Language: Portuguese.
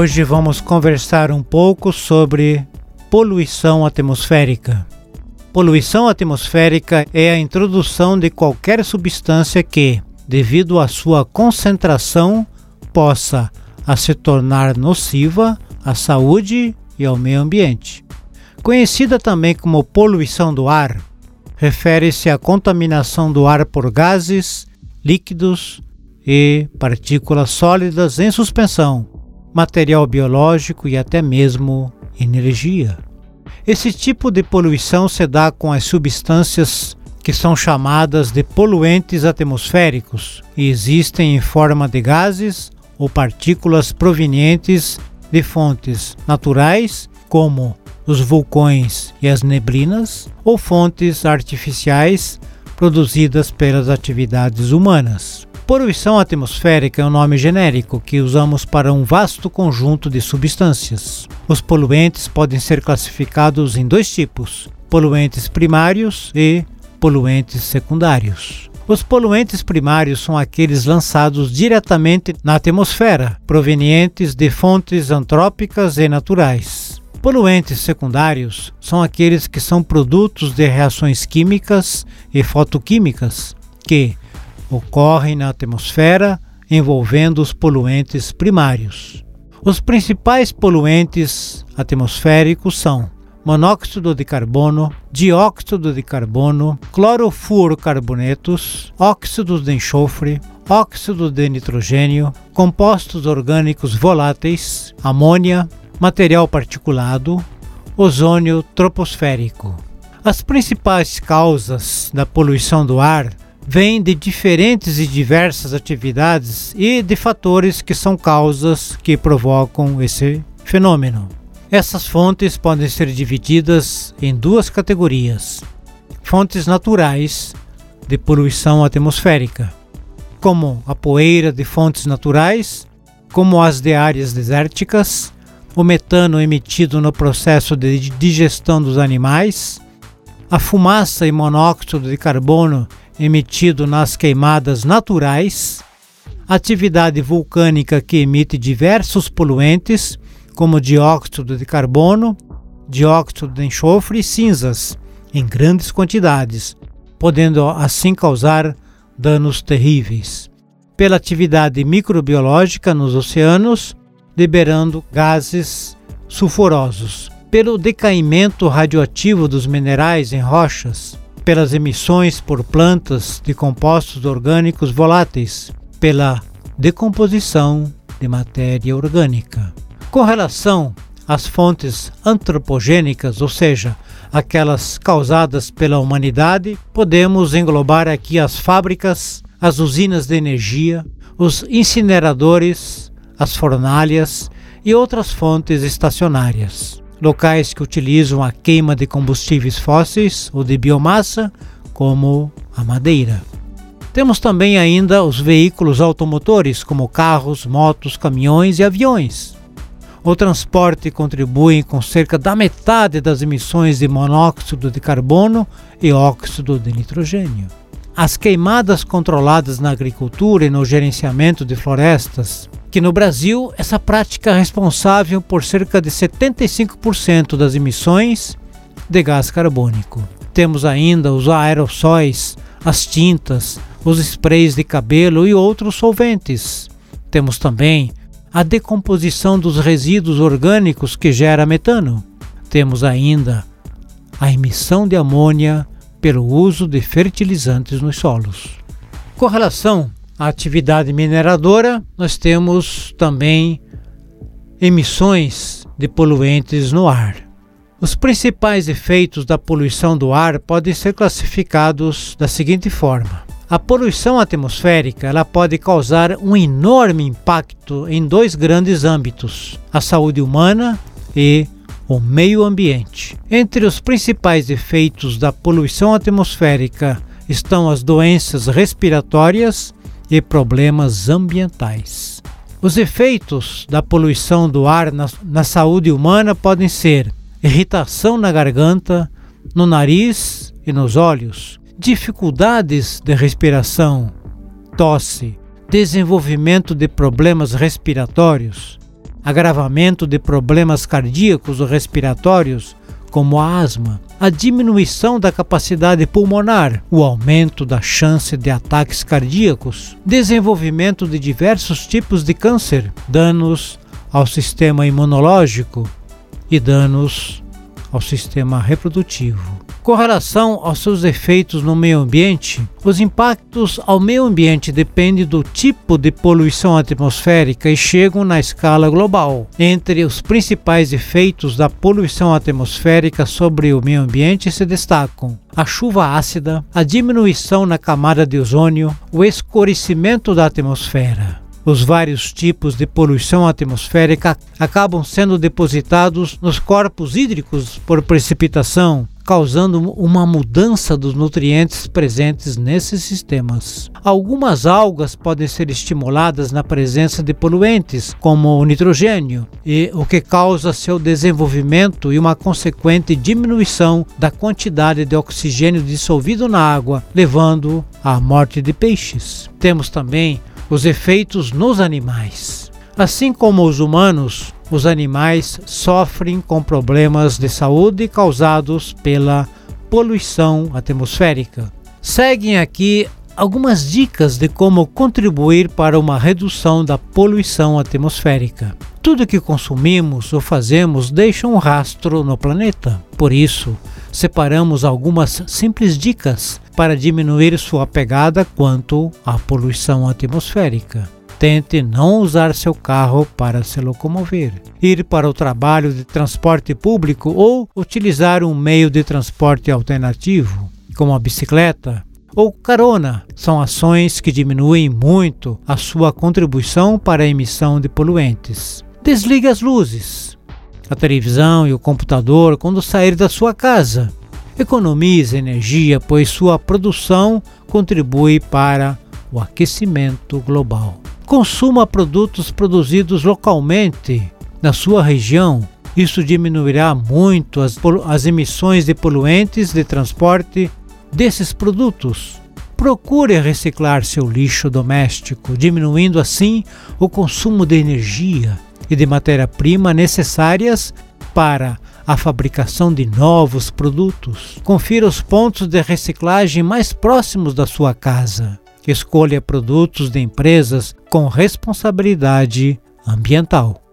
Hoje vamos conversar um pouco sobre poluição atmosférica. Poluição atmosférica é a introdução de qualquer substância que, devido à sua concentração, possa a se tornar nociva à saúde e ao meio ambiente. Conhecida também como poluição do ar, refere-se à contaminação do ar por gases, líquidos e partículas sólidas em suspensão, material biológico e até mesmo energia. Esse tipo de poluição se dá com as substâncias que são chamadas de poluentes atmosféricos e existem em forma de gases ou partículas provenientes de fontes naturais, como os vulcões e as neblinas, ou fontes artificiais produzidas pelas atividades humanas. Poluição atmosférica é um nome genérico que usamos para um vasto conjunto de substâncias. Os poluentes podem ser classificados em dois tipos: poluentes primários e poluentes secundários. Os poluentes primários são aqueles lançados diretamente na atmosfera, provenientes de fontes antrópicas e naturais. Poluentes secundários são aqueles que são produtos de reações químicas e fotoquímicas que ocorrem na atmosfera envolvendo os poluentes primários. Os principais poluentes atmosféricos são monóxido de carbono, dióxido de carbono, clorofluorocarbonetos, óxidos de enxofre, óxido de nitrogênio, compostos orgânicos voláteis, amônia, material particulado, ozônio troposférico. As principais causas da poluição do ar vêm de diferentes e diversas atividades e de fatores que são causas que provocam esse fenômeno. Essas fontes podem ser divididas em duas categorias: fontes naturais de poluição atmosférica, como a poeira de fontes naturais, como as de áreas desérticas, o metano emitido no processo de digestão dos animais, a fumaça e monóxido de carbono emitido nas queimadas naturais, atividade vulcânica que emite diversos poluentes como dióxido de carbono, dióxido de enxofre e cinzas, em grandes quantidades, podendo assim causar danos terríveis. Pela atividade microbiológica nos oceanos, liberando gases sulfurosos. Pelo decaimento radioativo dos minerais em rochas, pelas emissões por plantas de compostos orgânicos voláteis, pela decomposição de matéria orgânica. Com relação às fontes antropogênicas, ou seja, aquelas causadas pela humanidade, podemos englobar aqui as fábricas, as usinas de energia, os incineradores, as fornalhas e outras fontes estacionárias. Locais que utilizam a queima de combustíveis fósseis ou de biomassa, como a madeira. Temos também ainda os veículos automotores, como carros, motos, caminhões e aviões. O transporte contribui com cerca da metade das emissões de monóxido de carbono e óxido de nitrogênio. As queimadas controladas na agricultura e no gerenciamento de florestas, que no Brasil essa prática é responsável por cerca de 75% das emissões de gás carbônico. Temos ainda os aerossóis, as tintas, os sprays de cabelo e outros solventes. Temos também a decomposição dos resíduos orgânicos que gera metano. Temos ainda a emissão de amônia pelo uso de fertilizantes nos solos. Com relação à atividade mineradora, nós temos também emissões de poluentes no ar. Os principais efeitos da poluição do ar podem ser classificados da seguinte forma: a poluição atmosférica ela pode causar um enorme impacto em dois grandes âmbitos: a saúde humana e o meio ambiente. Entre os principais efeitos da poluição atmosférica estão as doenças respiratórias e problemas ambientais. Os efeitos da poluição do ar na, na saúde humana podem ser irritação na garganta, no nariz e nos olhos, dificuldades de respiração, tosse, desenvolvimento de problemas respiratórios, agravamento de problemas cardíacos ou respiratórios, como a asma, a diminuição da capacidade pulmonar, o aumento da chance de ataques cardíacos, desenvolvimento de diversos tipos de câncer, danos ao sistema imunológico e danos ao sistema reprodutivo. Com relação aos seus efeitos no meio ambiente, os impactos ao meio ambiente dependem do tipo de poluição atmosférica e chegam na escala global. Entre os principais efeitos da poluição atmosférica sobre o meio ambiente se destacam a chuva ácida, a diminuição na camada de ozônio, o escurecimento da atmosfera. Os vários tipos de poluição atmosférica acabam sendo depositados nos corpos hídricos por precipitação, causando uma mudança dos nutrientes presentes nesses sistemas. Algumas algas podem ser estimuladas na presença de poluentes, como o nitrogênio, e o que causa seu desenvolvimento e uma consequente diminuição da quantidade de oxigênio dissolvido na água, levando à morte de peixes. Temos também os efeitos nos animais. Assim como os humanos, os animais sofrem com problemas de saúde causados pela poluição atmosférica. Seguem aqui algumas dicas de como contribuir para uma redução da poluição atmosférica. Tudo que consumimos ou fazemos deixa um rastro no planeta. Por isso, separamos algumas simples dicas para diminuir sua pegada quanto à poluição atmosférica. Tente não usar seu carro para se locomover, ir para o trabalho de transporte público ou utilizar um meio de transporte alternativo, como a bicicleta ou carona. São ações que diminuem muito a sua contribuição para a emissão de poluentes. Desligue as luzes, a televisão e o computador quando sair da sua casa. Economize energia, pois sua produção contribui para o aquecimento global. Consuma produtos produzidos localmente na sua região. Isso diminuirá muito as, as emissões de poluentes de transporte desses produtos. Procure reciclar seu lixo doméstico, diminuindo assim o consumo de energia e de matéria-prima necessárias para a fabricação de novos produtos. Confira os pontos de reciclagem mais próximos da sua casa. Escolha produtos de empresas com responsabilidade ambiental.